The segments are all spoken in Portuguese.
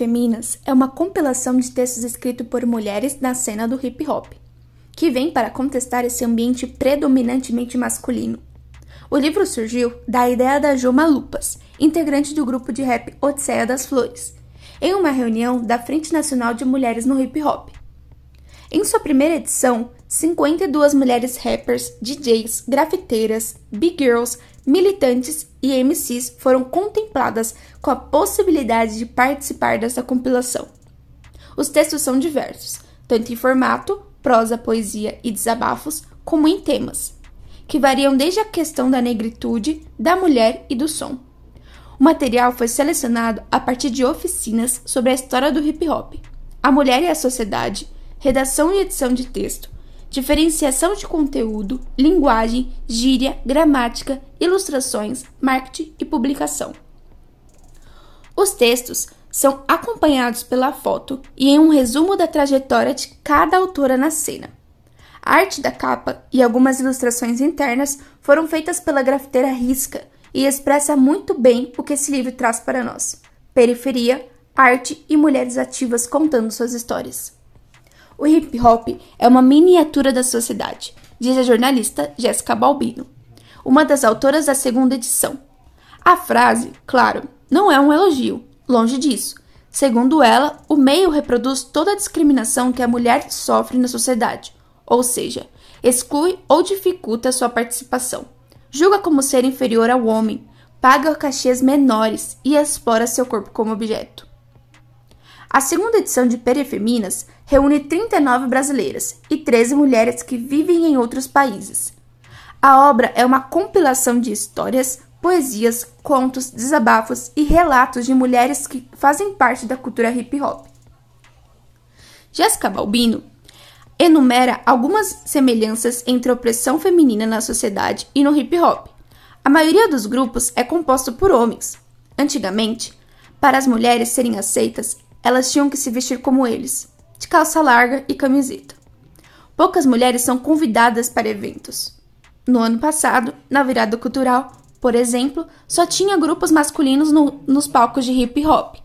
Perifeminas é uma compilação de textos escritos por mulheres na cena do hip hop, que vem para contestar esse ambiente predominantemente masculino. O livro surgiu da ideia da Joma Lupas, integrante do grupo de rap Odisseia das Flores, em uma reunião da Frente Nacional de Mulheres no Hip Hop. Em sua primeira edição, 52 mulheres rappers, DJs, grafiteiras, big girls, militantes e MCs foram contempladas com a possibilidade de participar dessa compilação. Os textos são diversos, tanto em formato, prosa, poesia e desabafos, como em temas, que variam desde a questão da negritude, da mulher e do som. O material foi selecionado a partir de oficinas sobre a história do hip hop, a mulher e a sociedade, redação e edição de texto, diferenciação de conteúdo, linguagem, gíria, gramática, ilustrações, marketing e publicação. Os textos são acompanhados pela foto e em um resumo da trajetória de cada autora na cena. A arte da capa e algumas ilustrações internas foram feitas pela grafiteira Risca e expressa muito bem o que esse livro traz para nós: periferia, arte e mulheres ativas contando suas histórias. O hip hop é uma miniatura da sociedade, diz a jornalista Jéssica Balbino, uma das autoras da segunda edição. A frase, claro, não é um elogio, longe disso. Segundo ela, o meio reproduz toda a discriminação que a mulher sofre na sociedade, ou seja, exclui ou dificulta sua participação. Julga como ser inferior ao homem, paga cachês menores e explora seu corpo como objeto. A segunda edição de Perifeminas reúne 39 brasileiras e 13 mulheres que vivem em outros países. A obra é uma compilação de histórias, poesias, contos, desabafos e relatos de mulheres que fazem parte da cultura hip hop. Jéssica Balbino enumera algumas semelhanças entre a opressão feminina na sociedade e no hip hop. A maioria dos grupos é composto por homens. Antigamente, para as mulheres serem aceitas, elas tinham que se vestir como eles, de calça larga e camiseta. Poucas mulheres são convidadas para eventos. No ano passado, na virada cultural, por exemplo, só tinha grupos masculinos no, nos palcos de hip hop.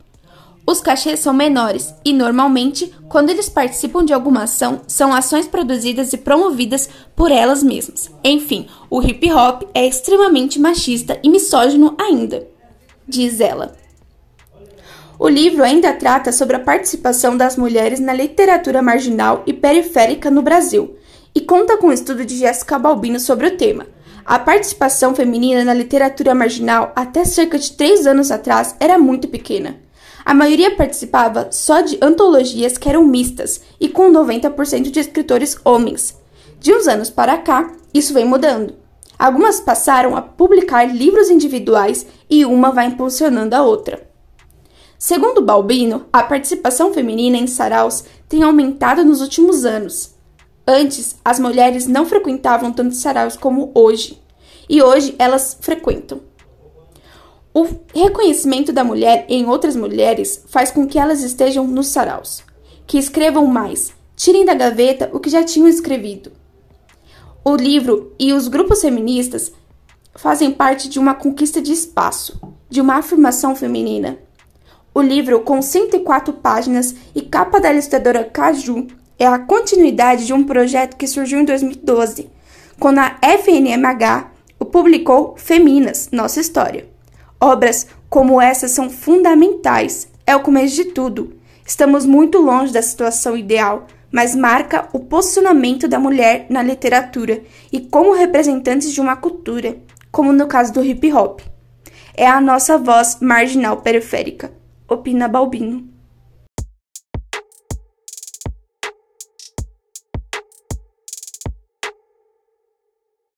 Os cachês são menores e, normalmente, quando eles participam de alguma ação, são ações produzidas e promovidas por elas mesmas. Enfim, o hip hop é extremamente machista e misógino ainda, diz ela. O livro ainda trata sobre a participação das mulheres na literatura marginal e periférica no Brasil e conta com o estudo de Jéssica Balbino sobre o tema. A participação feminina na literatura marginal até cerca de três anos atrás era muito pequena. A maioria participava só de antologias que eram mistas e com 90% de escritores homens. De uns anos para cá, isso vem mudando. Algumas passaram a publicar livros individuais e uma vai impulsionando a outra. Segundo Balbino, a participação feminina em saraus tem aumentado nos últimos anos. Antes, as mulheres não frequentavam tantos saraus como hoje, e hoje elas frequentam. O reconhecimento da mulher em outras mulheres faz com que elas estejam nos saraus, que escrevam mais, tirem da gaveta o que já tinham escrevido. O livro e os grupos feministas fazem parte de uma conquista de espaço, de uma afirmação feminina. O livro, com 104 páginas e capa da ilustradora Caju, é a continuidade de um projeto que surgiu em 2012, quando a FNMH publicou Feminas, Nossa História. Obras como essa são fundamentais, é o começo de tudo. Estamos muito longe da situação ideal, mas marca o posicionamento da mulher na literatura e como representantes de uma cultura, como no caso do hip hop. É a nossa voz marginal periférica opina Balbino.